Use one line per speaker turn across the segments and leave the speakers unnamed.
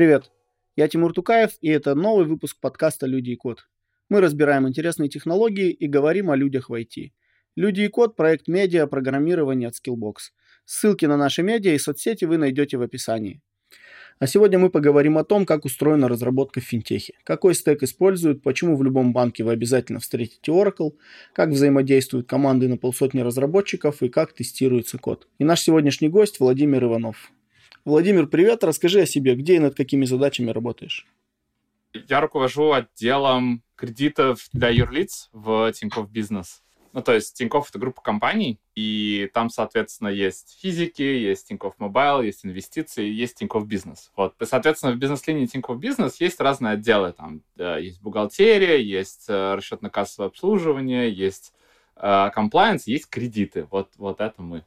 Привет, я Тимур Тукаев, и это новый выпуск подкаста «Люди и код». Мы разбираем интересные технологии и говорим о людях в IT. «Люди и код» – проект медиа программирования от Skillbox. Ссылки на наши медиа и соцсети вы найдете в описании. А сегодня мы поговорим о том, как устроена разработка в финтехе, какой стек используют, почему в любом банке вы обязательно встретите Oracle, как взаимодействуют команды на полсотни разработчиков и как тестируется код. И наш сегодняшний гость Владимир Иванов. Владимир, привет, расскажи о себе, где и над какими задачами работаешь?
Я руковожу отделом кредитов для юрлиц в Тинькофф Бизнес. Ну, то есть Тинькофф — это группа компаний, и там, соответственно, есть физики, есть Тинькофф Мобайл, есть инвестиции, есть Тинькофф Бизнес. Вот, и, соответственно, в бизнес-линии Тинькофф Бизнес есть разные отделы. Там есть бухгалтерия, есть э, расчетно-кассовое обслуживание, есть комплаенс, э, есть кредиты. Вот, вот это мы.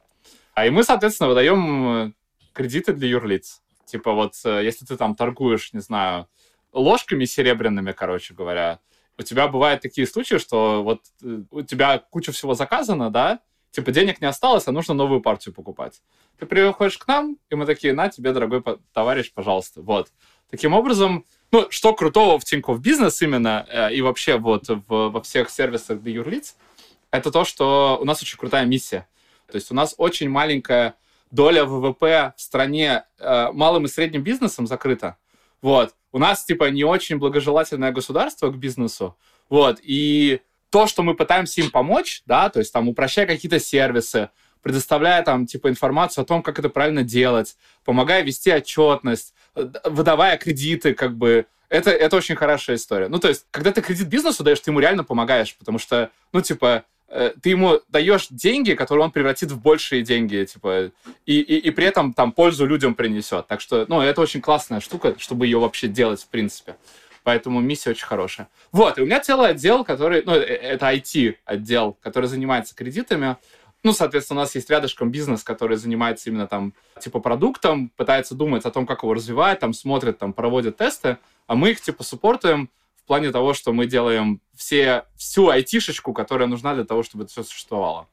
А и мы, соответственно, выдаем э, кредиты для юрлиц. Типа вот, если ты там торгуешь, не знаю, ложками серебряными, короче говоря, у тебя бывают такие случаи, что вот э, у тебя куча всего заказано, да, типа денег не осталось, а нужно новую партию покупать. Ты приходишь к нам, и мы такие, на тебе, дорогой товарищ, пожалуйста. Вот. Таким образом, ну, что крутого в Тинькофф Бизнес именно, э, и вообще вот в, во всех сервисах для юрлиц, это то, что у нас очень крутая миссия. То есть у нас очень маленькая доля ВВП в стране э, малым и средним бизнесом закрыта. Вот. У нас, типа, не очень благожелательное государство к бизнесу. Вот. И то, что мы пытаемся им помочь, да, то есть там упрощая какие-то сервисы, предоставляя там, типа, информацию о том, как это правильно делать, помогая вести отчетность, выдавая кредиты, как бы, это, это очень хорошая история. Ну, то есть, когда ты кредит бизнесу даешь, ты ему реально помогаешь, потому что, ну, типа, Э, ты ему даешь деньги, которые он превратит в большие деньги, типа, и, и, и при этом там пользу людям принесет. Так что, ну, это очень классная штука, чтобы ее вообще делать, в принципе. Поэтому миссия очень хорошая. Вот, и у меня целый отдел, который, ну, э, это IT-отдел, который занимается кредитами. Ну, соответственно, у нас есть рядышком бизнес, который занимается именно там, типа, продуктом, пытается думать о том, как его развивать, там, смотрит, там, проводит тесты, а мы их, типа, суппортуем, в плане того, что мы делаем все, всю айтишечку, которая нужна для того, чтобы это все существовало.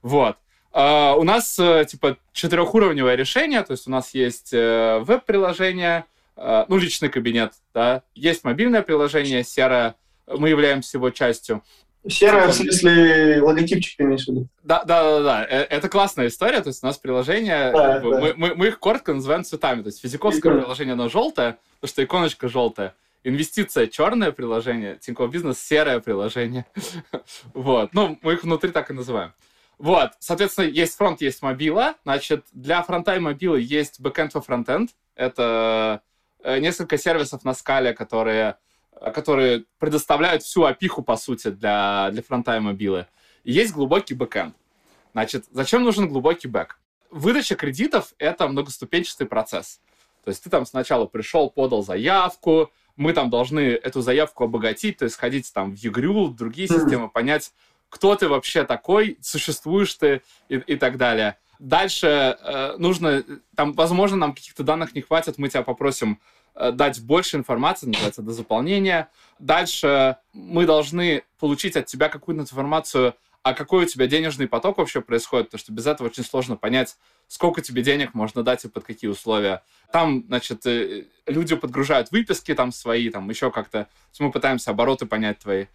Вот. Uh, у нас, uh, типа, четырехуровневое решение, то есть у нас есть uh, веб-приложение, ну, личный кабинет, да, есть мобильное приложение, серое, мы являемся его частью.
Серое, в смысле, логотипчик ты имеешь в виду?
Да, да, да, да. Э, это классная история. То есть у нас приложение, да, да. Мы, мы, мы их коротко называем цветами. То есть физиковское приложение, оно желтое, потому что иконочка желтая. Инвестиция черное приложение, Тинькофф Бизнес серое приложение. вот. Ну, мы их внутри так и называем. Вот, соответственно, есть фронт, есть мобила. Значит, для фронта и мобилы есть backend for frontend. Это э, несколько сервисов на скале, которые, которые предоставляют всю апиху, по сути, для, для фронта и мобилы. Есть глубокий бэкэнд. Значит, зачем нужен глубокий бэк? Выдача кредитов — это многоступенчатый процесс. То есть ты там сначала пришел, подал заявку, мы там должны эту заявку обогатить, то есть ходить там в ЕГРЮЛ, в другие системы, понять, кто ты вообще такой, существуешь ты и, и так далее. Дальше э, нужно, там, возможно, нам каких-то данных не хватит, мы тебя попросим э, дать больше информации, называется, до заполнения. Дальше мы должны получить от тебя какую-то информацию а какой у тебя денежный поток вообще происходит, потому что без этого очень сложно понять, сколько тебе денег можно дать и под какие условия. Там, значит, э, люди подгружают выписки там свои, там еще как-то. Мы пытаемся обороты понять твои.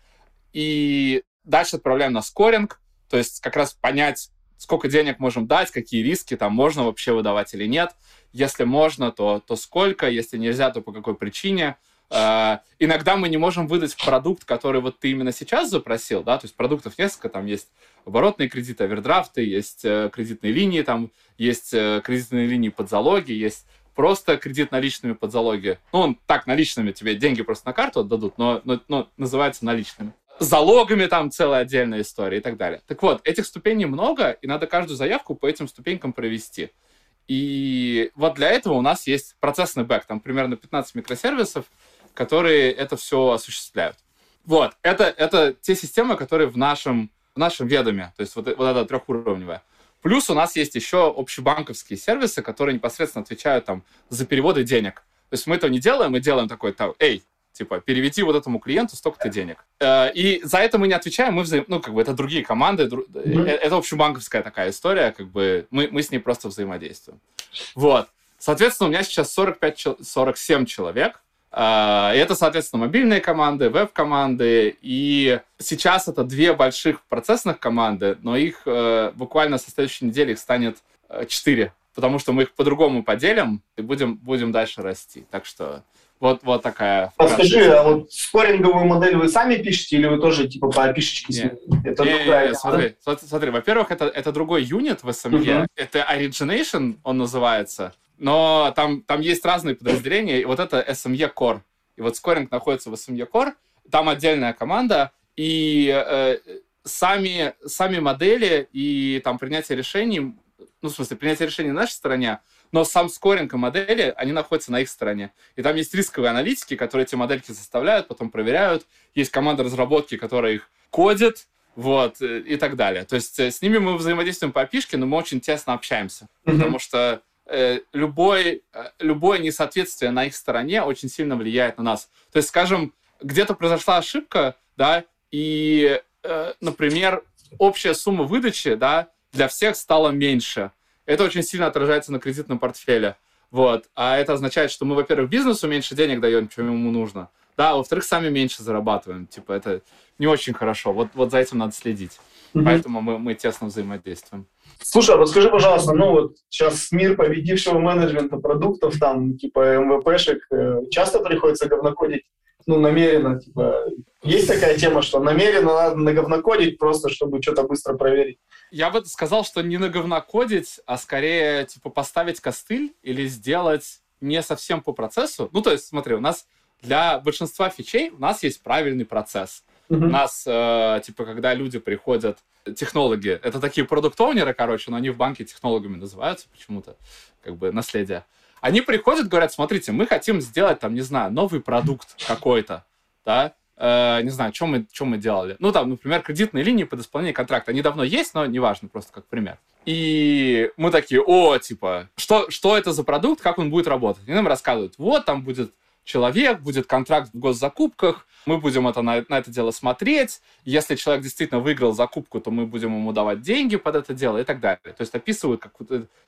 И дальше отправляем на скоринг, то есть как раз понять, сколько денег можем дать, какие риски там можно вообще выдавать или нет. Если можно, то, то сколько, если нельзя, то по какой причине. Uh, иногда мы не можем выдать продукт, который вот ты именно сейчас запросил, да, то есть продуктов несколько, там есть оборотные кредиты, овердрафты, есть uh, кредитные линии, там есть uh, кредитные линии под залоги, есть просто кредит наличными под залоги. Ну, он так, наличными тебе деньги просто на карту отдадут, но, но, но называется наличными. Залогами там целая отдельная история и так далее. Так вот, этих ступеней много, и надо каждую заявку по этим ступенькам провести. И вот для этого у нас есть процессный бэк, там примерно 15 микросервисов, которые это все осуществляют. Вот, это, это те системы, которые в нашем, в нашем ведоме, то есть вот, вот это трехуровневая. Плюс у нас есть еще общебанковские сервисы, которые непосредственно отвечают там за переводы денег. То есть мы этого не делаем, мы делаем такой, там, эй, типа, переведи вот этому клиенту столько-то денег. Э, и за это мы не отвечаем, мы взаим... ну, как бы, это другие команды, mm-hmm. это общебанковская такая история, как бы, мы, мы с ней просто взаимодействуем. Вот. Соответственно, у меня сейчас 45-47 человек. А, это, соответственно, мобильные команды, веб-команды. И сейчас это две больших процессных команды, но их э, буквально со следующей недели их станет э, четыре. Потому что мы их по-другому поделим и будем, будем дальше расти. Так что вот, вот такая.
Подскажи, а вот скоринговую модель вы сами пишете или вы тоже типа по пишечке?
Нет. Это не, другая. Не, смотри, смотри, смотри, во-первых, это, это другой юнит в SME. Uh-huh. Это Origination, он называется. Но там, там есть разные подразделения, и вот это SME Core. И вот скоринг находится в SME Core, там отдельная команда, и э, сами, сами модели и там принятие решений, ну, в смысле, принятие решений на нашей стороне, но сам скоринг и модели, они находятся на их стороне. И там есть рисковые аналитики, которые эти модельки составляют, потом проверяют. Есть команда разработки, которая их кодит, вот, и так далее. То есть э, с ними мы взаимодействуем по API, но мы очень тесно общаемся, mm-hmm. потому что любой, э, любое несоответствие на их стороне очень сильно влияет на нас. То есть, скажем, где-то произошла ошибка, да, и, э, например, общая сумма выдачи, да, для всех стала меньше это очень сильно отражается на кредитном портфеле. Вот. А это означает, что мы, во-первых, бизнесу меньше денег даем, чем ему нужно. Да, а во-вторых, сами меньше зарабатываем. Типа, это не очень хорошо. Вот, вот за этим надо следить. Mm-hmm. Поэтому мы, мы тесно взаимодействуем.
Слушай, расскажи, пожалуйста, ну вот сейчас мир победившего менеджмента продуктов, там, типа МВПшек, э, часто приходится говнокодить ну, намеренно, типа, есть такая тема, что намеренно надо наговнокодить просто, чтобы что-то быстро проверить?
Я бы сказал, что не наговнокодить, а скорее, типа, поставить костыль или сделать не совсем по процессу. Ну, то есть, смотри, у нас для большинства фичей у нас есть правильный процесс. Mm-hmm. У нас, э, типа, когда люди приходят, технологи, это такие продукт-оунеры, короче, но они в банке технологами называются почему-то, как бы наследие. Они приходят, говорят, смотрите, мы хотим сделать, там, не знаю, новый продукт какой-то, да, э, не знаю, что мы, что мы делали. Ну, там, например, кредитные линии под исполнение контракта. Они давно есть, но неважно, просто как пример. И мы такие, о, типа, что, что это за продукт, как он будет работать? И нам рассказывают, вот, там будет человек, будет контракт в госзакупках, мы будем это, на, на это дело смотреть. Если человек действительно выиграл закупку, то мы будем ему давать деньги под это дело и так далее. То есть описывают, как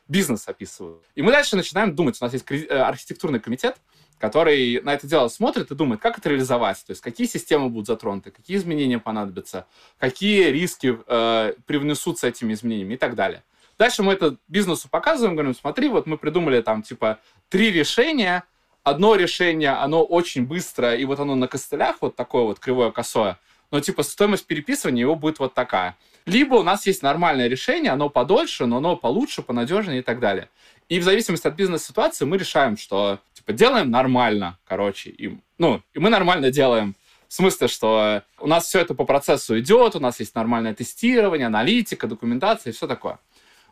бизнес описывают. И мы дальше начинаем думать. У нас есть э, архитектурный комитет, который на это дело смотрит и думает, как это реализовать, то есть какие системы будут затронуты, какие изменения понадобятся, какие риски э, привнесутся этими изменениями и так далее. Дальше мы это бизнесу показываем, говорим, смотри, вот мы придумали там типа три решения, одно решение, оно очень быстрое, и вот оно на костылях вот такое вот кривое косое, но типа стоимость переписывания его будет вот такая. Либо у нас есть нормальное решение, оно подольше, но оно получше, понадежнее и так далее. И в зависимости от бизнес-ситуации мы решаем, что типа делаем нормально, короче, и, ну, и мы нормально делаем. В смысле, что у нас все это по процессу идет, у нас есть нормальное тестирование, аналитика, документация и все такое.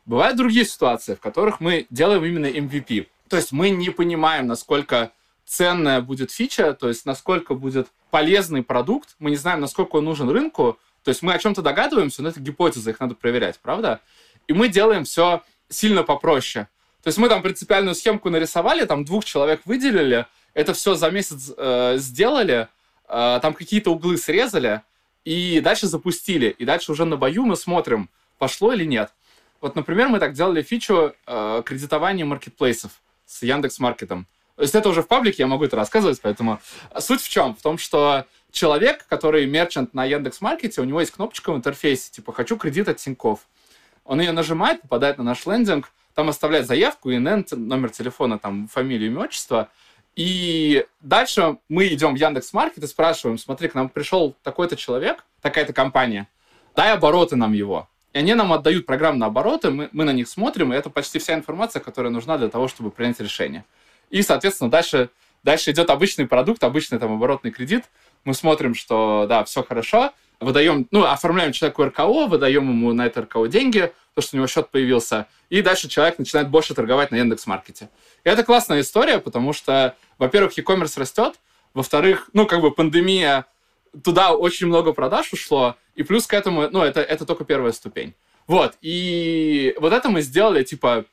Бывают другие ситуации, в которых мы делаем именно MVP. То есть мы не понимаем, насколько ценная будет фича, то есть насколько будет полезный продукт, мы не знаем, насколько он нужен рынку, то есть мы о чем-то догадываемся, но это гипотеза, их надо проверять, правда? И мы делаем все сильно попроще. То есть мы там принципиальную схемку нарисовали, там двух человек выделили, это все за месяц э, сделали, э, там какие-то углы срезали, и дальше запустили. И дальше уже на бою мы смотрим, пошло или нет. Вот, например, мы так делали фичу э, кредитования маркетплейсов с Яндекс Маркетом. То есть это уже в паблике, я могу это рассказывать, поэтому суть в чем? В том, что человек, который мерчант на Яндекс Маркете, у него есть кнопочка в интерфейсе, типа «Хочу кредит от Тинькофф». Он ее нажимает, попадает на наш лендинг, там оставляет заявку, ИНН, номер телефона, там, фамилию, имя, отчество. И дальше мы идем в Яндекс Маркет и спрашиваем, смотри, к нам пришел такой-то человек, такая-то компания, дай обороты нам его. И они нам отдают программные обороты, мы, мы на них смотрим, и это почти вся информация, которая нужна для того, чтобы принять решение. И, соответственно, дальше, дальше идет обычный продукт, обычный там оборотный кредит. Мы смотрим, что, да, все хорошо, выдаем, ну, оформляем человеку РКО, выдаем ему на это РКО деньги, то, что у него счет появился, и дальше человек начинает больше торговать на Яндекс.Маркете. И это классная история, потому что, во-первых, e-commerce растет, во-вторых, ну, как бы пандемия, туда очень много продаж ушло, и плюс к этому, ну, это, это только первая ступень. Вот, и вот это мы сделали, типа,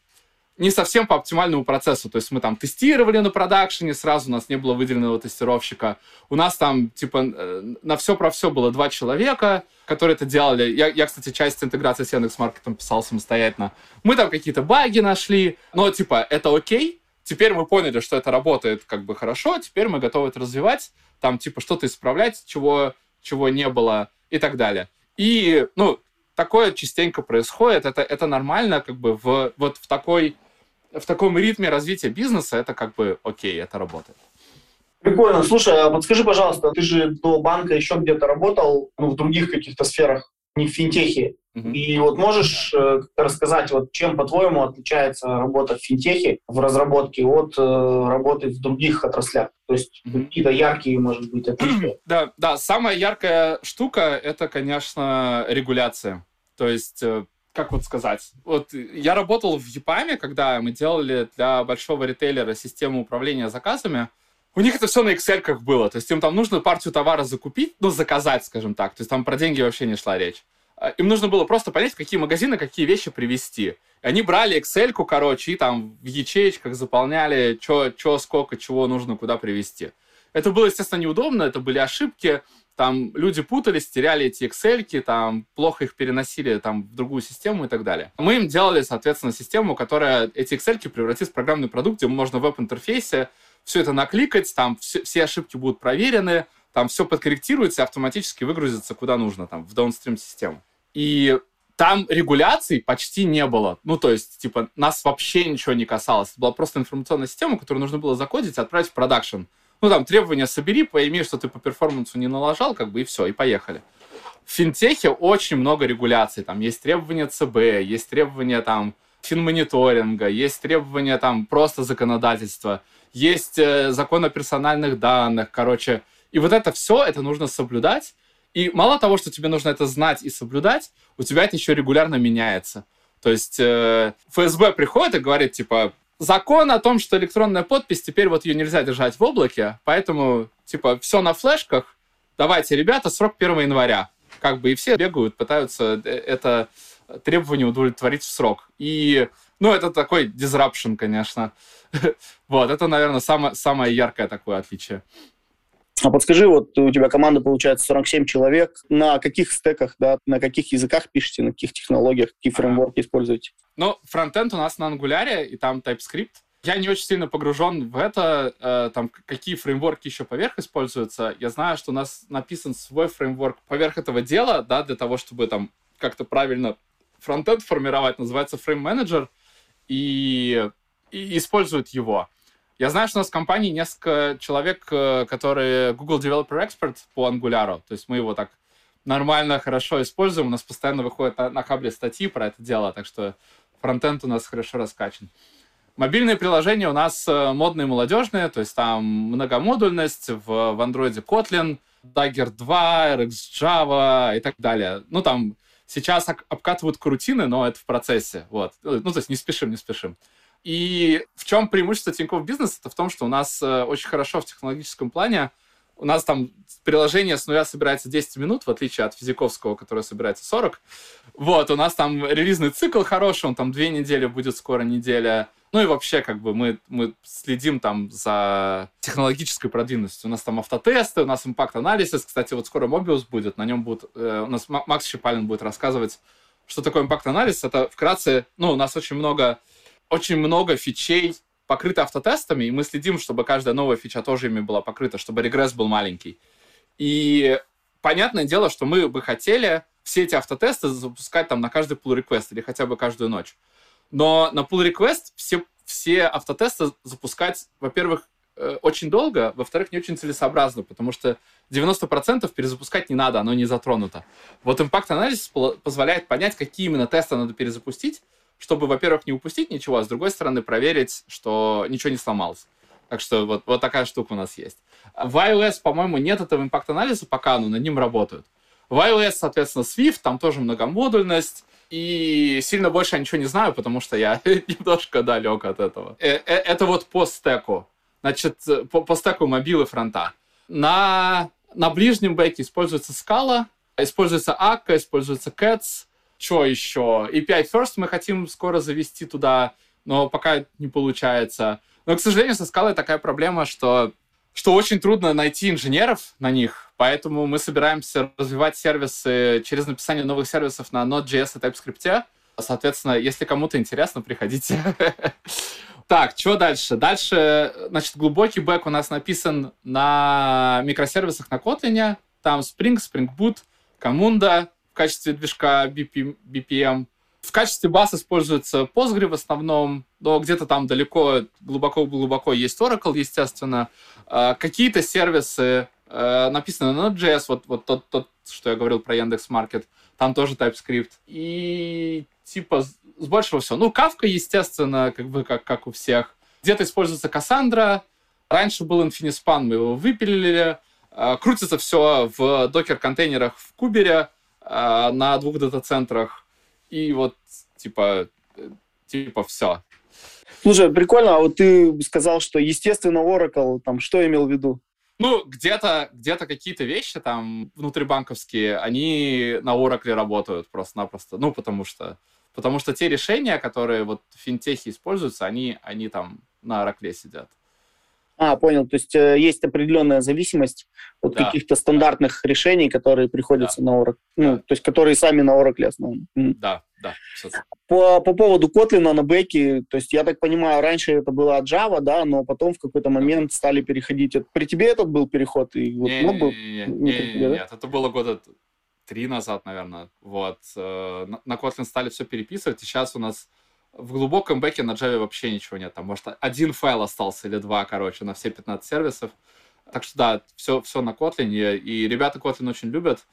не совсем по оптимальному процессу. То есть мы там тестировали на продакшене, сразу у нас не было выделенного тестировщика. У нас там, типа, э, на все про все было два человека, которые это делали. Я, я кстати, часть интеграции с Яндекс.Маркетом писал самостоятельно. Мы там какие-то баги нашли, но, типа, это окей, теперь мы поняли, что это работает как бы хорошо, теперь мы готовы это развивать, там типа что-то исправлять, чего, чего не было и так далее. И, ну, такое частенько происходит, это, это нормально, как бы в, вот в такой в таком ритме развития бизнеса это как бы окей, это работает.
Прикольно. Слушай, а подскажи, пожалуйста, ты же до банка еще где-то работал, ну, в других каких-то сферах, не в финтехе. И вот можешь э, рассказать, вот чем, по-твоему, отличается работа в финтехе, в разработке от э, работы в других отраслях? То есть какие-то яркие, может быть, отличия?
Да, да, самая яркая штука — это, конечно, регуляция. То есть э, как вот сказать, вот я работал в ЕПАМе, когда мы делали для большого ритейлера систему управления заказами, у них это все на Excel было. То есть им там нужно партию товара закупить, ну, заказать, скажем так. То есть там про деньги вообще не шла речь. А, им нужно было просто понять, какие магазины какие вещи привезти. И они брали Excel, короче, и там в ячеечках заполняли, что, сколько, чего нужно куда привезти. Это было, естественно, неудобно, это были ошибки, там люди путались, теряли эти Excel, там плохо их переносили там, в другую систему и так далее. Мы им делали, соответственно, систему, которая эти Excel превратит в программный продукт, где можно в веб-интерфейсе все это накликать, там все, все ошибки будут проверены, там все подкорректируется и автоматически выгрузится куда нужно, там, в даунстрим систему. И там регуляций почти не было. Ну, то есть, типа, нас вообще ничего не касалось. Это была просто информационная система, которую нужно было закодить и отправить в продакшн. Ну, там, требования собери, пойми, что ты по перформансу не налажал, как бы, и все, и поехали. В финтехе очень много регуляций. Там есть требования ЦБ, есть требования, там, финмониторинга, есть требования, там, просто законодательства есть э, закон о персональных данных, короче. И вот это все, это нужно соблюдать. И мало того, что тебе нужно это знать и соблюдать, у тебя это еще регулярно меняется. То есть э, ФСБ приходит и говорит, типа, закон о том, что электронная подпись, теперь вот ее нельзя держать в облаке, поэтому, типа, все на флешках, давайте, ребята, срок 1 января. Как бы и все бегают, пытаются э, это требование удовлетворить в срок. И, ну, это такой disruption, конечно. Вот, это, наверное, самое, самое яркое такое отличие.
А подскажи, вот у тебя команда получается 47 человек. На каких стеках, да, на каких языках пишете, на каких технологиях, какие фреймворки используете?
Ну, фронтенд у нас на Angular, и там TypeScript. Я не очень сильно погружен в это, э, там, какие фреймворки еще поверх используются. Я знаю, что у нас написан свой фреймворк поверх этого дела, да, для того, чтобы там как-то правильно фронтенд формировать, называется Frame Manager. И и используют его. Я знаю, что у нас в компании несколько человек, э, которые Google Developer Expert по Angular. То есть мы его так нормально, хорошо используем. У нас постоянно выходят на, хабре статьи про это дело, так что фронтенд у нас хорошо раскачан. Мобильные приложения у нас э, модные, молодежные, то есть там многомодульность, в, в Android Kotlin, Dagger 2, RX Java и так далее. Ну, там сейчас обкатывают крутины, но это в процессе. Вот. Ну, то есть не спешим, не спешим. И в чем преимущество Тинькофф Бизнес? Это в том, что у нас э, очень хорошо в технологическом плане у нас там приложение с нуля собирается 10 минут, в отличие от физиковского, которое собирается 40. Вот, у нас там релизный цикл хороший, он там две недели будет, скоро неделя. Ну и вообще, как бы, мы, мы следим там за технологической продвинутостью. У нас там автотесты, у нас импакт-анализ. Кстати, вот скоро Mobius будет, на нем будет, э, у нас Макс Щепалин будет рассказывать, что такое импакт-анализ. Это вкратце, ну, у нас очень много очень много фичей покрыты автотестами, и мы следим, чтобы каждая новая фича тоже ими была покрыта, чтобы регресс был маленький. И понятное дело, что мы бы хотели все эти автотесты запускать там на каждый pull request или хотя бы каждую ночь. Но на pull request все, все автотесты запускать, во-первых, э, очень долго, во-вторых, не очень целесообразно, потому что 90% перезапускать не надо, оно не затронуто. Вот импакт-анализ позволяет понять, какие именно тесты надо перезапустить, чтобы, во-первых, не упустить ничего, а с другой стороны проверить, что ничего не сломалось. Так что вот, вот такая штука у нас есть. В iOS, по-моему, нет этого импакт-анализа пока, но над ним работают. В iOS, соответственно, Swift, там тоже многомодульность, и сильно больше я ничего не знаю, потому что я немножко далек от этого. Э, э, это вот по стеку. Значит, по, по стеку мобилы фронта. На, на ближнем бэке используется Scala, используется Akka, используется Cats, что еще? API First мы хотим скоро завести туда, но пока не получается. Но, к сожалению, со скалой такая проблема, что, что очень трудно найти инженеров на них, поэтому мы собираемся развивать сервисы через написание новых сервисов на Node.js и TypeScript. Соответственно, если кому-то интересно, приходите. Так, что дальше? Дальше, значит, глубокий бэк у нас написан на микросервисах на Kotlin. Там Spring, Spring Boot, Camunda в качестве движка BPM. В качестве баз используется Postgre в основном, но где-то там далеко, глубоко-глубоко есть Oracle, естественно. А, какие-то сервисы э, написаны на Node.js, вот, вот тот, тот, что я говорил про Яндекс.Маркет, там тоже TypeScript. И типа с большего всего. Ну, Kafka, естественно, как бы как, как у всех. Где-то используется Cassandra. Раньше был Infinispan, мы его выпилили. А, крутится все в докер-контейнерах в Кубере а, на двух дата-центрах. И вот, типа, типа все.
Слушай, прикольно, а вот ты сказал, что, естественно, Oracle, там, что имел в виду?
Ну, где-то где какие-то вещи там внутрибанковские, они на Oracle работают просто-напросто. Ну, потому что Потому что те решения, которые вот в финтехе используются, они, они там на Oracle сидят.
А, понял. То есть э, есть определенная зависимость от да. каких-то стандартных да. решений, которые приходятся да. на Oracle, ну, то есть которые сами на Oracle основаны.
Да, да.
По, по поводу Kotlin на бэке, то есть я так понимаю, раньше это было Java, да, но потом в какой-то момент стали переходить. При тебе этот был переход? И вот,
не, ну, был, не, не, не, не, не, нет, это было года три назад, наверное. Вот. Э, на Kotlin стали все переписывать, и сейчас у нас в глубоком бэке на Java вообще ничего нет. Там, может, один файл остался или два, короче, на все 15 сервисов. Так что, да, все, все на Kotlin, и ребята Kotlin очень любят.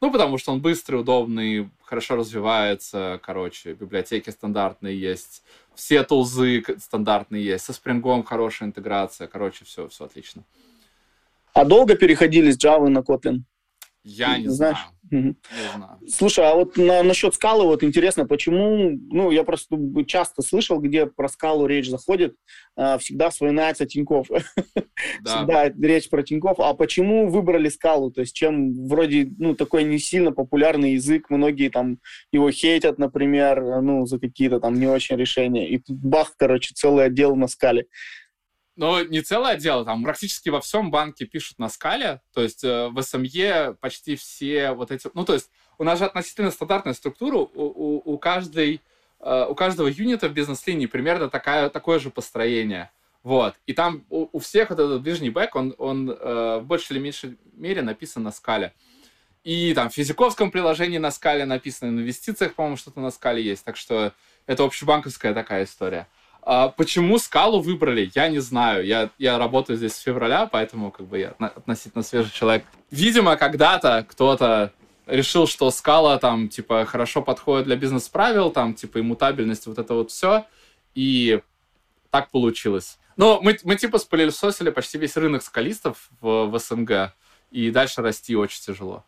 Ну, потому что он быстрый, удобный, хорошо развивается, короче, библиотеки стандартные есть, все тулзы стандартные есть, со Spring хорошая интеграция, короче, все, все отлично.
А долго переходили с Java на Kotlin?
Я не Знаешь? знаю. Не
знаю. Слушай, а вот на, насчет скалы, вот интересно, почему, ну, я просто часто слышал, где про скалу речь заходит, э, всегда вспоминается Тиньков. Да. Всегда речь про Тиньков. А почему выбрали скалу? То есть чем вроде, ну, такой не сильно популярный язык, многие там его хейтят, например, ну, за какие-то там не очень решения. И тут бах, короче, целый отдел на скале.
Но не целое дело, там практически во всем банке пишут на скале, то есть э, в SME почти все вот эти... Ну, то есть у нас же относительно стандартная структура, у, у, у, каждой, э, у каждого юнита в бизнес-линии примерно такая, такое же построение. Вот. И там у, у всех вот этот ближний бэк, он, он э, в большей или меньшей мере написан на скале. И там в физиковском приложении на скале написано, в инвестициях, по-моему, что-то на скале есть. Так что это общебанковская такая история. А почему скалу выбрали, я не знаю. Я, я работаю здесь с февраля, поэтому как бы я относительно свежий человек. Видимо, когда-то кто-то решил, что скала там, типа, хорошо подходит для бизнес-правил, там, типа, иммутабельность, вот это вот все. И так получилось. Но мы, мы типа, спылесосили почти весь рынок скалистов в, в СНГ, и дальше расти очень тяжело.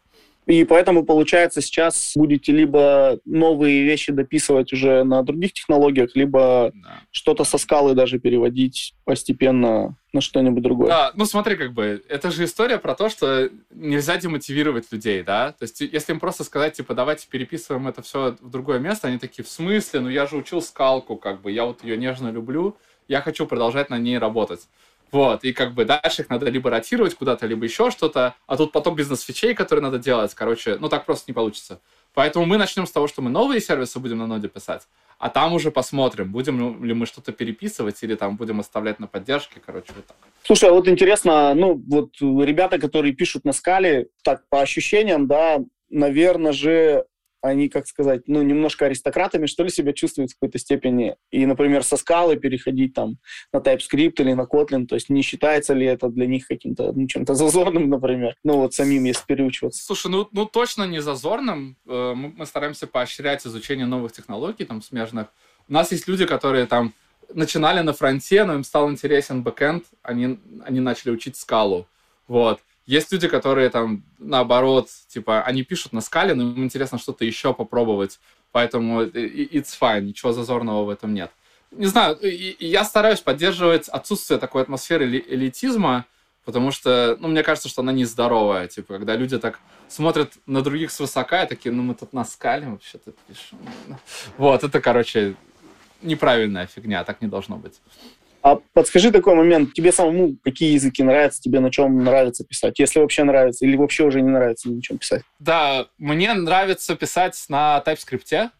И поэтому, получается, сейчас будете либо новые вещи дописывать уже на других технологиях, либо да. что-то со скалы даже переводить постепенно на что-нибудь другое.
Да, ну смотри, как бы, это же история про то, что нельзя демотивировать людей, да? То есть, если им просто сказать, типа, давайте переписываем это все в другое место, они такие, в смысле? Ну я же учил скалку, как бы, я вот ее нежно люблю, я хочу продолжать на ней работать. Вот, и как бы дальше их надо либо ротировать куда-то, либо еще что-то, а тут поток бизнес-фичей, которые надо делать, короче, ну так просто не получится. Поэтому мы начнем с того, что мы новые сервисы будем на ноде писать, а там уже посмотрим, будем ли мы что-то переписывать или там будем оставлять на поддержке, короче, вот так.
Слушай, а вот интересно, ну вот ребята, которые пишут на скале, так по ощущениям, да, наверное же они, как сказать, ну, немножко аристократами, что ли, себя чувствуют в какой-то степени. И, например, со скалы переходить там на TypeScript или на Kotlin, то есть не считается ли это для них каким-то, ну, чем-то зазорным, например, ну, вот самим, если переучиваться.
Слушай, ну, ну точно не зазорным. Э, мы, стараемся поощрять изучение новых технологий, там, смежных. У нас есть люди, которые там начинали на фронте, но им стал интересен бэкэнд, они, они начали учить скалу. Вот. Есть люди, которые там, наоборот, типа, они пишут на скале, но им интересно что-то еще попробовать. Поэтому it's fine, ничего зазорного в этом нет. Не знаю, я стараюсь поддерживать отсутствие такой атмосферы элитизма, потому что, ну, мне кажется, что она нездоровая. Типа, когда люди так смотрят на других свысока и такие, ну, мы тут на скале вообще-то пишем. Вот, это, короче, неправильная фигня, так не должно быть.
А подскажи такой момент, тебе самому какие языки нравятся, тебе на чем нравится писать, если вообще нравится, или вообще уже не нравится на чем писать?
Да, мне нравится писать на TypeScript,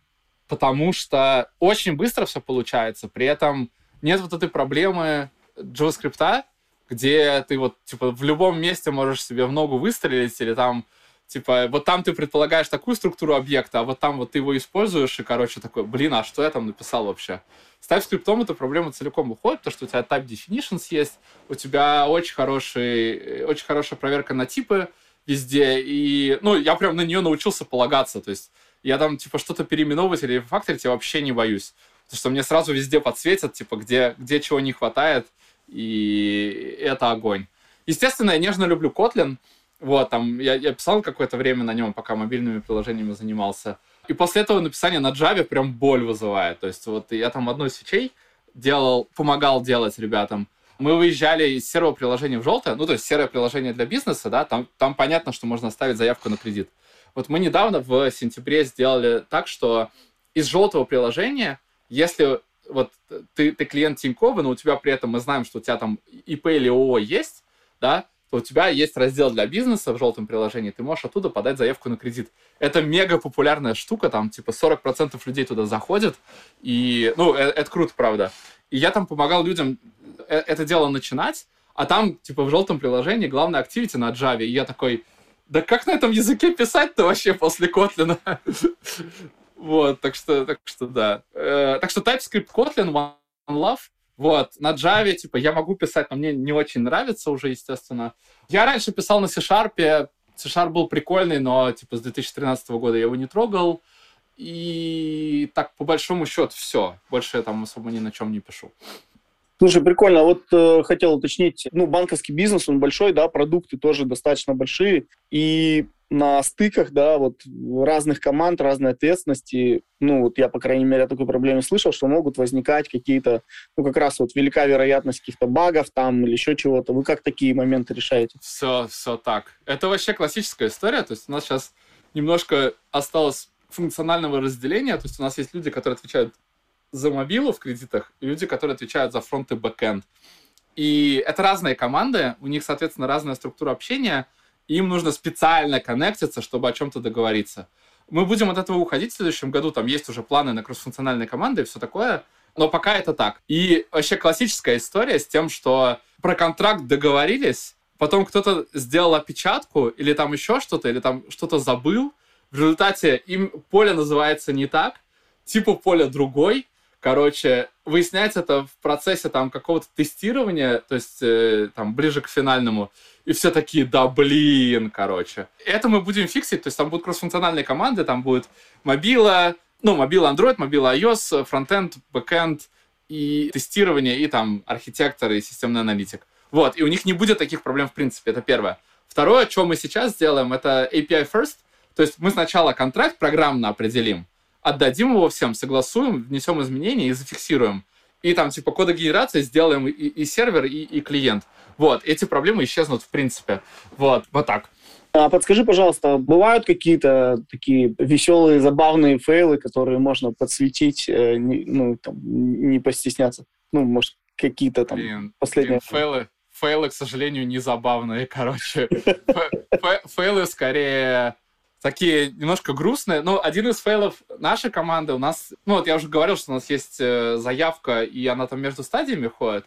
потому что очень быстро все получается, при этом нет вот этой проблемы JavaScript, где ты вот, типа, в любом месте можешь себе в ногу выстрелить, или там, типа, вот там ты предполагаешь такую структуру объекта, а вот там вот ты его используешь, и, короче, такой, блин, а что я там написал вообще? С TypeScript эта проблема целиком уходит, потому что у тебя type definitions есть, у тебя очень хороший, очень хорошая проверка на типы везде, и, ну, я прям на нее научился полагаться, то есть я там, типа, что-то переименовывать или факторить я вообще не боюсь. Потому что мне сразу везде подсветят, типа, где, где чего не хватает, и это огонь. Естественно, я нежно люблю Kotlin. Вот, там, я, я писал какое-то время на нем, пока мобильными приложениями занимался. И после этого написание на Java прям боль вызывает. То есть вот я там одной свечей делал, помогал делать ребятам. Мы выезжали из серого приложения в желтое, ну, то есть серое приложение для бизнеса, да, там, там понятно, что можно оставить заявку на кредит. Вот мы недавно в сентябре сделали так, что из желтого приложения, если вот ты, ты клиент Тинькова, но у тебя при этом мы знаем, что у тебя там ИП или ООО есть, да, у тебя есть раздел для бизнеса в желтом приложении, ты можешь оттуда подать заявку на кредит. Это мега популярная штука, там типа 40% людей туда заходят, и, ну, это, это круто, правда. И я там помогал людям э, это дело начинать, а там, типа, в желтом приложении главное активити на Java, и я такой, да как на этом языке писать-то вообще после Kotlin? Вот, так что, так что да. Э, так что TypeScript Kotlin One Love. Вот, на Java, типа, я могу писать, но мне не очень нравится уже, естественно. Я раньше писал на C-Sharp, C-Sharp был прикольный, но, типа, с 2013 года я его не трогал. И так, по большому счету, все. Больше я там особо ни на чем не пишу.
Слушай, прикольно. Вот э, хотел уточнить, ну, банковский бизнес, он большой, да, продукты тоже достаточно большие, и на стыках, да, вот разных команд, разной ответственности, ну, вот я, по крайней мере, о такой проблеме слышал, что могут возникать какие-то, ну, как раз вот велика вероятность каких-то багов там или еще чего-то. Вы как такие моменты решаете?
Все, все так. Это вообще классическая история, то есть у нас сейчас немножко осталось функционального разделения, то есть у нас есть люди, которые отвечают за мобилу в кредитах люди, которые отвечают за фронт и бэкэнд. И это разные команды, у них, соответственно, разная структура общения, и им нужно специально коннектиться, чтобы о чем-то договориться. Мы будем от этого уходить в следующем году, там есть уже планы на кроссфункциональные команды и все такое, но пока это так. И вообще классическая история с тем, что про контракт договорились, потом кто-то сделал опечатку или там еще что-то, или там что-то забыл, в результате им поле называется не так, типа поля другой, Короче, выясняется это в процессе там какого-то тестирования, то есть э, там ближе к финальному, и все такие, да блин, короче. Это мы будем фиксить, то есть там будут кроссфункциональные команды, там будет мобила, ну, мобила Android, мобила iOS, фронтенд, бэкенд и тестирование, и там архитектор и системный аналитик. Вот, и у них не будет таких проблем в принципе, это первое. Второе, что мы сейчас сделаем, это API first, то есть мы сначала контракт программно определим, отдадим его всем, согласуем, внесем изменения и зафиксируем. И там типа кода генерации сделаем и, и сервер, и, и клиент. Вот, эти проблемы исчезнут в принципе. Вот, вот так.
А подскажи, пожалуйста, бывают какие-то такие веселые, забавные фейлы, которые можно подсветить, э, не, ну, там, не постесняться? Ну, может, какие-то там блин, последние...
Блин, фейлы, фейлы, к сожалению, не забавные, короче. Фейлы скорее такие немножко грустные. Но один из фейлов нашей команды у нас... Ну, вот я уже говорил, что у нас есть э, заявка, и она там между стадиями ходит.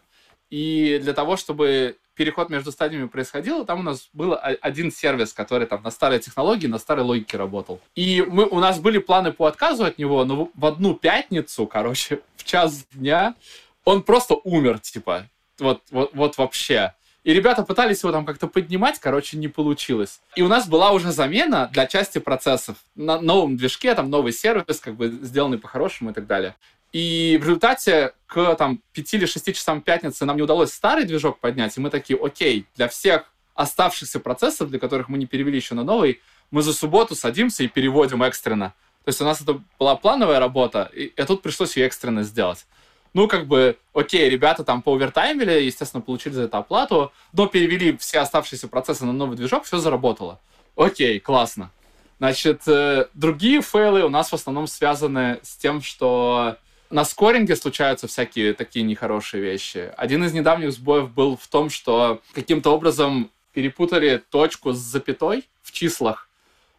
И для того, чтобы переход между стадиями происходил, там у нас был один сервис, который там на старой технологии, на старой логике работал. И мы, у нас были планы по отказу от него, но в одну пятницу, короче, в час дня он просто умер, типа. Вот, вот, вот вообще. И ребята пытались его там как-то поднимать, короче, не получилось. И у нас была уже замена для части процессов. На новом движке, там новый сервис, как бы сделанный по-хорошему и так далее. И в результате к там 5 или 6 часам пятницы нам не удалось старый движок поднять, и мы такие, окей, для всех оставшихся процессов, для которых мы не перевели еще на новый, мы за субботу садимся и переводим экстренно. То есть у нас это была плановая работа, и, и тут пришлось ее экстренно сделать ну, как бы, окей, ребята там поувертаймили, естественно, получили за это оплату, но перевели все оставшиеся процессы на новый движок, все заработало. Окей, классно. Значит, э, другие фейлы у нас в основном связаны с тем, что на скоринге случаются всякие такие нехорошие вещи. Один из недавних сбоев был в том, что каким-то образом перепутали точку с запятой в числах.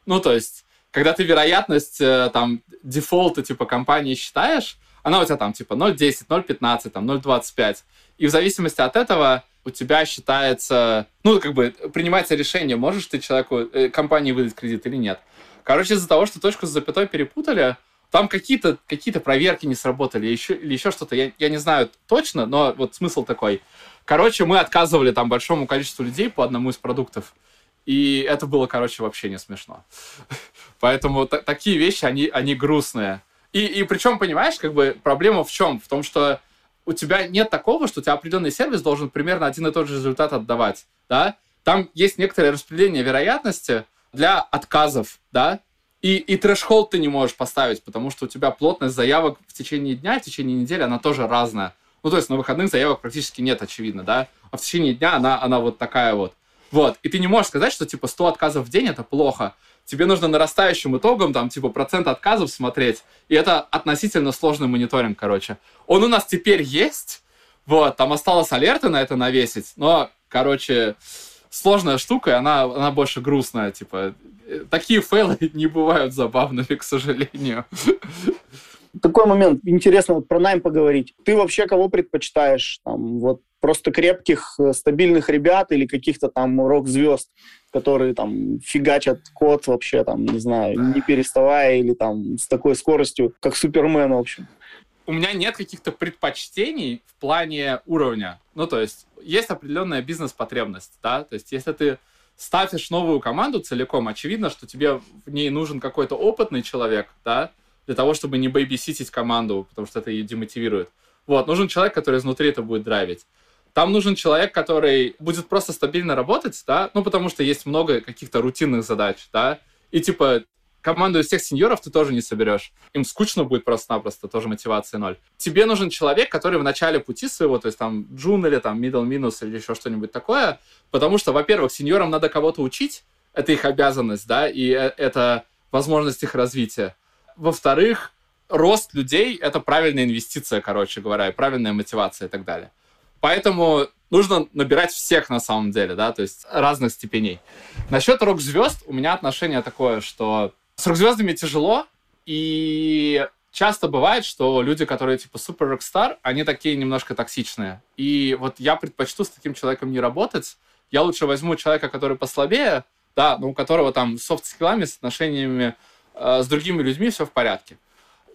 Ну, то есть, когда ты вероятность э, там дефолта типа компании считаешь, она у тебя там типа 0,10, 0,15, там 0,25. И в зависимости от этого у тебя считается, ну, как бы принимается решение, можешь ты человеку, э, компании выдать кредит или нет. Короче, из-за того, что точку с запятой перепутали, там какие-то какие проверки не сработали, еще, или еще что-то, я, я не знаю точно, но вот смысл такой. Короче, мы отказывали там большому количеству людей по одному из продуктов, и это было, короче, вообще не смешно. Поэтому такие вещи, они, они грустные. И, и причем, понимаешь, как бы проблема в чем? В том, что у тебя нет такого, что у тебя определенный сервис должен примерно один и тот же результат отдавать, да? Там есть некоторое распределение вероятности для отказов, да? И, и трэш-холд ты не можешь поставить, потому что у тебя плотность заявок в течение дня, в течение недели, она тоже разная. Ну, то есть на выходных заявок практически нет, очевидно, да? А в течение дня она, она вот такая вот. Вот. И ты не можешь сказать, что, типа, 100 отказов в день — это плохо тебе нужно нарастающим итогом, там, типа, процент отказов смотреть, и это относительно сложный мониторинг, короче. Он у нас теперь есть, вот, там осталось алерты на это навесить, но, короче, сложная штука, и она, она больше грустная, типа, такие фейлы не бывают забавными, к сожалению.
Такой момент, интересно вот про найм поговорить. Ты вообще кого предпочитаешь? Там, вот просто крепких, э, стабильных ребят или каких-то там рок-звезд, которые там фигачат код вообще там, не знаю, не переставая или там с такой скоростью, как Супермен, в общем.
У меня нет каких-то предпочтений в плане уровня. Ну, то есть, есть определенная бизнес-потребность, да, то есть, если ты ставишь новую команду целиком, очевидно, что тебе в ней нужен какой-то опытный человек, да, для того, чтобы не бейбиситить команду, потому что это ее демотивирует. Вот, нужен человек, который изнутри это будет драйвить. Там нужен человек, который будет просто стабильно работать, да, ну, потому что есть много каких-то рутинных задач, да, и, типа, команду из всех сеньоров ты тоже не соберешь. Им скучно будет просто-напросто, тоже мотивация ноль. Тебе нужен человек, который в начале пути своего, то есть там джун или там middle минус или еще что-нибудь такое, потому что, во-первых, сеньорам надо кого-то учить, это их обязанность, да, и э, это возможность их развития. Во-вторых, рост людей — это правильная инвестиция, короче говоря, и правильная мотивация и так далее. Поэтому нужно набирать всех на самом деле, да, то есть разных степеней. Насчет рок-звезд у меня отношение такое, что с рок-звездами тяжело, и часто бывает, что люди, которые типа супер рок-стар, они такие немножко токсичные. И вот я предпочту с таким человеком не работать. Я лучше возьму человека, который послабее, да, но у которого там софт-скиллами, с отношениями э, с другими людьми все в порядке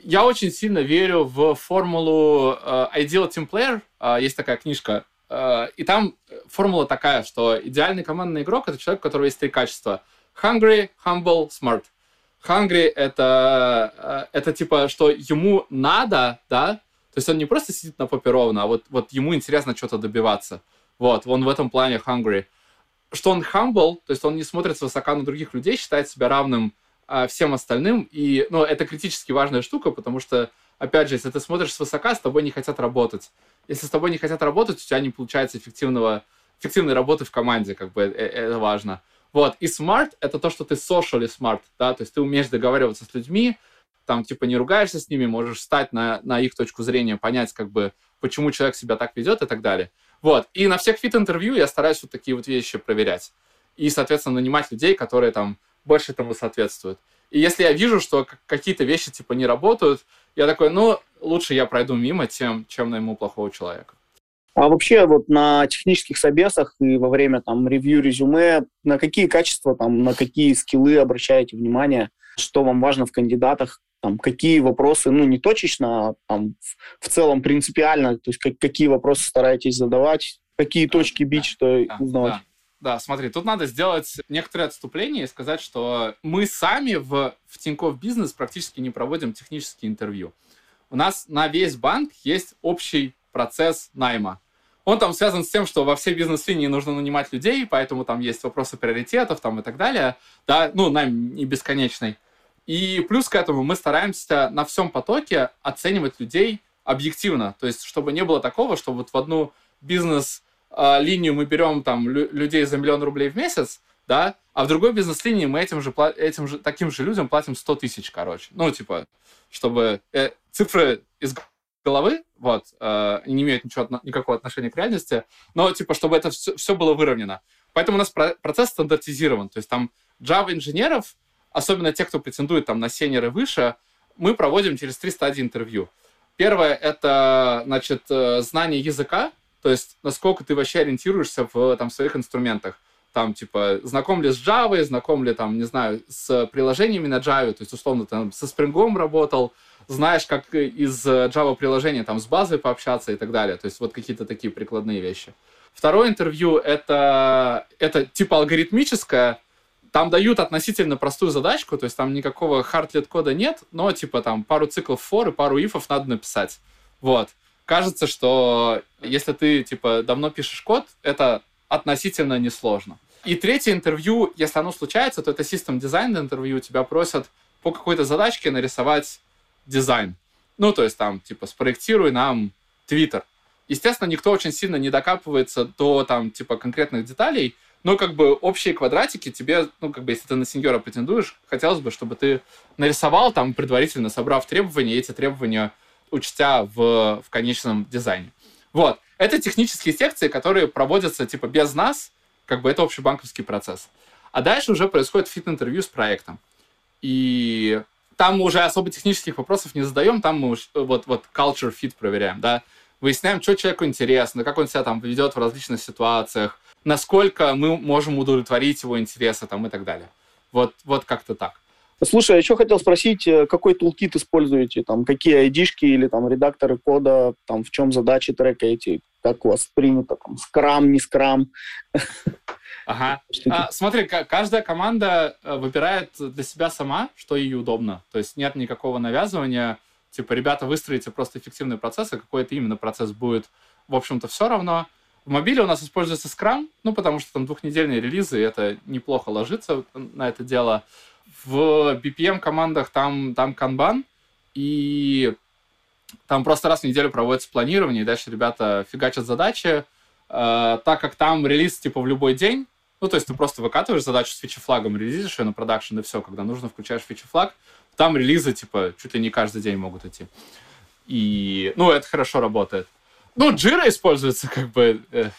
я очень сильно верю в формулу uh, Ideal Team Player. Uh, есть такая книжка. Uh, и там формула такая, что идеальный командный игрок — это человек, у которого есть три качества. Hungry, humble, smart. Hungry — это, это типа, что ему надо, да, то есть он не просто сидит на попе ровно, а вот, вот ему интересно что-то добиваться. Вот, он в этом плане hungry. Что он humble, то есть он не смотрит свысока на других людей, считает себя равным а, всем остальным. И, ну, это критически важная штука, потому что, опять же, если ты смотришь свысока, с тобой не хотят работать. Если с тобой не хотят работать, у тебя не получается эффективного, эффективной работы в команде, как бы, это, это важно. Вот. И smart — это то, что ты socially smart, да, то есть ты умеешь договариваться с людьми, там, типа, не ругаешься с ними, можешь встать на, на их точку зрения, понять, как бы, почему человек себя так ведет и так далее. Вот. И на всех фит-интервью я стараюсь вот такие вот вещи проверять. И, соответственно, нанимать людей, которые там больше этому соответствует. И если я вижу, что какие-то вещи типа не работают, я такой, ну, лучше я пройду мимо, тем, чем найму плохого человека.
А вообще вот на технических собесах и во время там ревью резюме, на какие качества, там, на какие скиллы обращаете внимание, что вам важно в кандидатах, там, какие вопросы, ну, не точечно, а там, в, в целом принципиально, то есть как, какие вопросы стараетесь задавать, какие точки бить, да, что да, узнавать. Да.
Да, смотри, тут надо сделать некоторое отступление и сказать, что мы сами в, в Тинькофф Бизнес практически не проводим технические интервью. У нас на весь банк есть общий процесс найма. Он там связан с тем, что во всей бизнес-линии нужно нанимать людей, поэтому там есть вопросы приоритетов там и так далее. Да, ну, найм не бесконечный. И плюс к этому мы стараемся на всем потоке оценивать людей объективно. То есть, чтобы не было такого, что вот в одну бизнес линию мы берем там людей за миллион рублей в месяц, да, а в другой бизнес-линии мы этим же, этим же, таким же людям платим 100 тысяч, короче. Ну, типа, чтобы э, цифры из головы, вот, э, не имеют ничего, никакого отношения к реальности, но, типа, чтобы это все, все было выровнено. Поэтому у нас про процесс стандартизирован. То есть там Java-инженеров, особенно те, кто претендует там на сенеры выше, мы проводим через три стадии интервью. Первое — это, значит, э, знание языка, то есть насколько ты вообще ориентируешься в там, своих инструментах. Там, типа, знаком ли с Java, знаком ли, там, не знаю, с приложениями на Java, то есть, условно, там, со Spring работал, знаешь, как из Java приложения там с базой пообщаться и так далее. То есть вот какие-то такие прикладные вещи. Второе интервью это, это типа алгоритмическое, там дают относительно простую задачку, то есть там никакого хардлет кода нет, но типа там пару циклов for и пару ифов надо написать. Вот. Кажется, что если ты типа давно пишешь код, это относительно несложно. И третье интервью, если оно случается, то это систем дизайн интервью, тебя просят по какой-то задачке нарисовать дизайн. Ну, то есть там, типа, спроектируй нам Твиттер. Естественно, никто очень сильно не докапывается до, там, типа, конкретных деталей, но, как бы, общие квадратики тебе, ну, как бы, если ты на сеньора претендуешь, хотелось бы, чтобы ты нарисовал, там, предварительно собрав требования, и эти требования учтя в, в конечном дизайне. Вот. Это технические секции, которые проводятся, типа, без нас, как бы, это общебанковский процесс. А дальше уже происходит фит-интервью с проектом. И там мы уже особо технических вопросов не задаем, там мы уж, вот, вот culture fit проверяем, да, выясняем, что человеку интересно, как он себя там ведет в различных ситуациях, насколько мы можем удовлетворить его интересы там и так далее. Вот, вот как-то так.
Слушай, я еще хотел спросить, э, какой тулкит используете, там, какие айдишки или там редакторы кода, там, в чем задачи трекаете, как у вас принято, там, скрам, не скрам?
Ага. А, смотри, каждая команда э, выбирает для себя сама, что ей удобно. То есть нет никакого навязывания. Типа, ребята, выстроите просто эффективный процесс, а какой это именно процесс будет, в общем-то, все равно. В мобиле у нас используется Scrum, ну, потому что там двухнедельные релизы, и это неплохо ложится на это дело. В BPM-командах там, там Kanban, и там просто раз в неделю проводится планирование, и дальше ребята фигачат задачи. Э, так как там релиз типа в любой день, ну, то есть ты просто выкатываешь задачу с фичи-флагом, релизишь ее на продакшн, и все. Когда нужно, включаешь фичи-флаг. Там релизы, типа, чуть ли не каждый день могут идти. И, ну, это хорошо работает. Ну, Jira используется, как бы, э,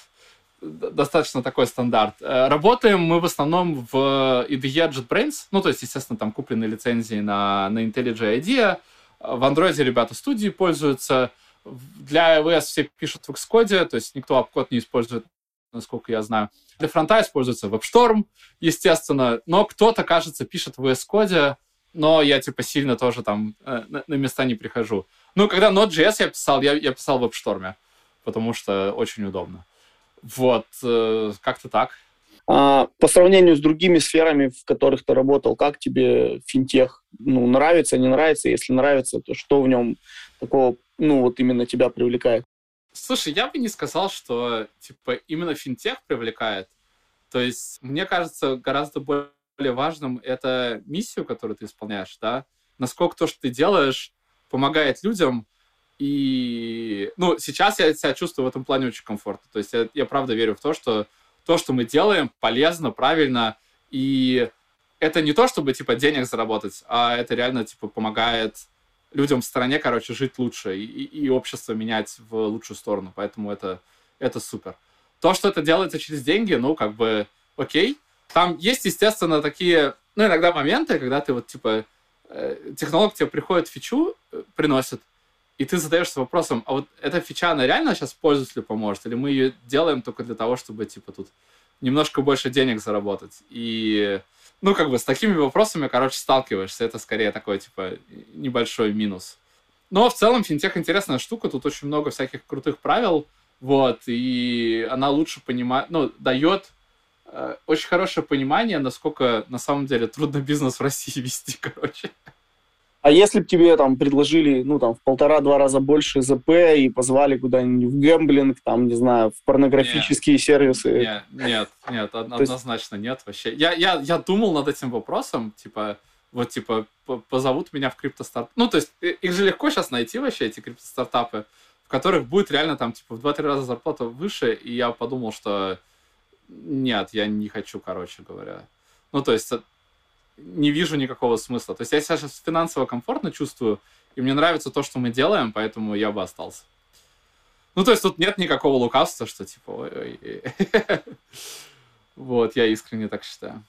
достаточно такой стандарт. Э, работаем мы в основном в IDE JetBrains, ну, то есть, естественно, там куплены лицензии на, на IntelliJ IDEA. В Android ребята студии пользуются. Для iOS все пишут в Xcode, то есть никто апкод не использует насколько я знаю. Для фронта используется WebStorm, естественно, но кто-то, кажется, пишет в VS Code, но я, типа, сильно тоже там э, на, на места не прихожу. Ну, когда Node.js я писал, я, я писал в WebStorm, потому что очень удобно. Вот, э, как-то так.
А, по сравнению с другими сферами, в которых ты работал, как тебе финтех? Ну, нравится, не нравится? Если нравится, то что в нем такого, ну, вот именно тебя привлекает?
Слушай, я бы не сказал, что типа именно финтех привлекает. То есть, мне кажется, гораздо более важным это миссию, которую ты исполняешь, да, насколько то, что ты делаешь, помогает людям. И, ну, сейчас я себя чувствую в этом плане очень комфортно. То есть я, я правда верю в то, что то, что мы делаем, полезно, правильно. И это не то, чтобы, типа, денег заработать, а это реально, типа, помогает людям в стране, короче, жить лучше и, и общество менять в лучшую сторону. Поэтому это, это супер. То, что это делается через деньги, ну, как бы, окей. Там есть, естественно, такие, ну, иногда моменты, когда ты вот, типа, э, технолог тебе приходит фичу, э, приносит, и ты задаешься вопросом, а вот эта фича, она реально сейчас пользователю поможет? Или мы ее делаем только для того, чтобы, типа, тут немножко больше денег заработать? И ну, как бы с такими вопросами, короче, сталкиваешься. Это скорее такой, типа, небольшой минус. Но в целом финтех интересная штука, тут очень много всяких крутых правил, вот, и она лучше понимает, ну, дает э, очень хорошее понимание, насколько на самом деле трудно бизнес в России вести, короче.
А если бы тебе там предложили, ну, там, в полтора-два раза больше ЗП и позвали куда-нибудь в гэмблинг, там, не знаю, в порнографические нет, сервисы?
Нет, нет, нет, однозначно есть... нет вообще. Я, я, я думал над этим вопросом, типа, вот, типа, позовут меня в криптостартап. Ну, то есть, их же легко сейчас найти вообще, эти криптостартапы, в которых будет реально там, типа, в 2-3 раза зарплата выше, и я подумал, что нет, я не хочу, короче говоря. Ну, то есть, не вижу никакого смысла. То есть я себя сейчас финансово комфортно чувствую, и мне нравится то, что мы делаем, поэтому я бы остался. Ну, то есть тут нет никакого лукавства, что типа. Вот, я искренне так считаю.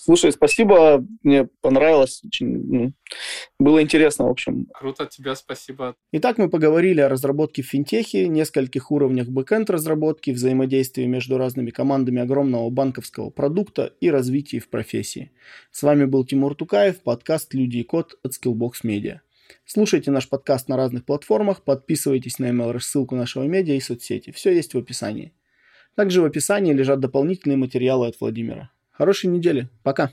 Слушай, спасибо, мне понравилось, очень ну, было интересно, в общем.
Круто, тебе спасибо.
Итак, мы поговорили о разработке в финтехе, нескольких уровнях бэкэнд разработки, взаимодействии между разными командами огромного банковского продукта и развитии в профессии. С вами был Тимур Тукаев, подкаст «Люди и код» от Skillbox Media. Слушайте наш подкаст на разных платформах, подписывайтесь на email рассылку нашего медиа и соцсети. Все есть в описании. Также в описании лежат дополнительные материалы от Владимира. Хорошей недели. Пока.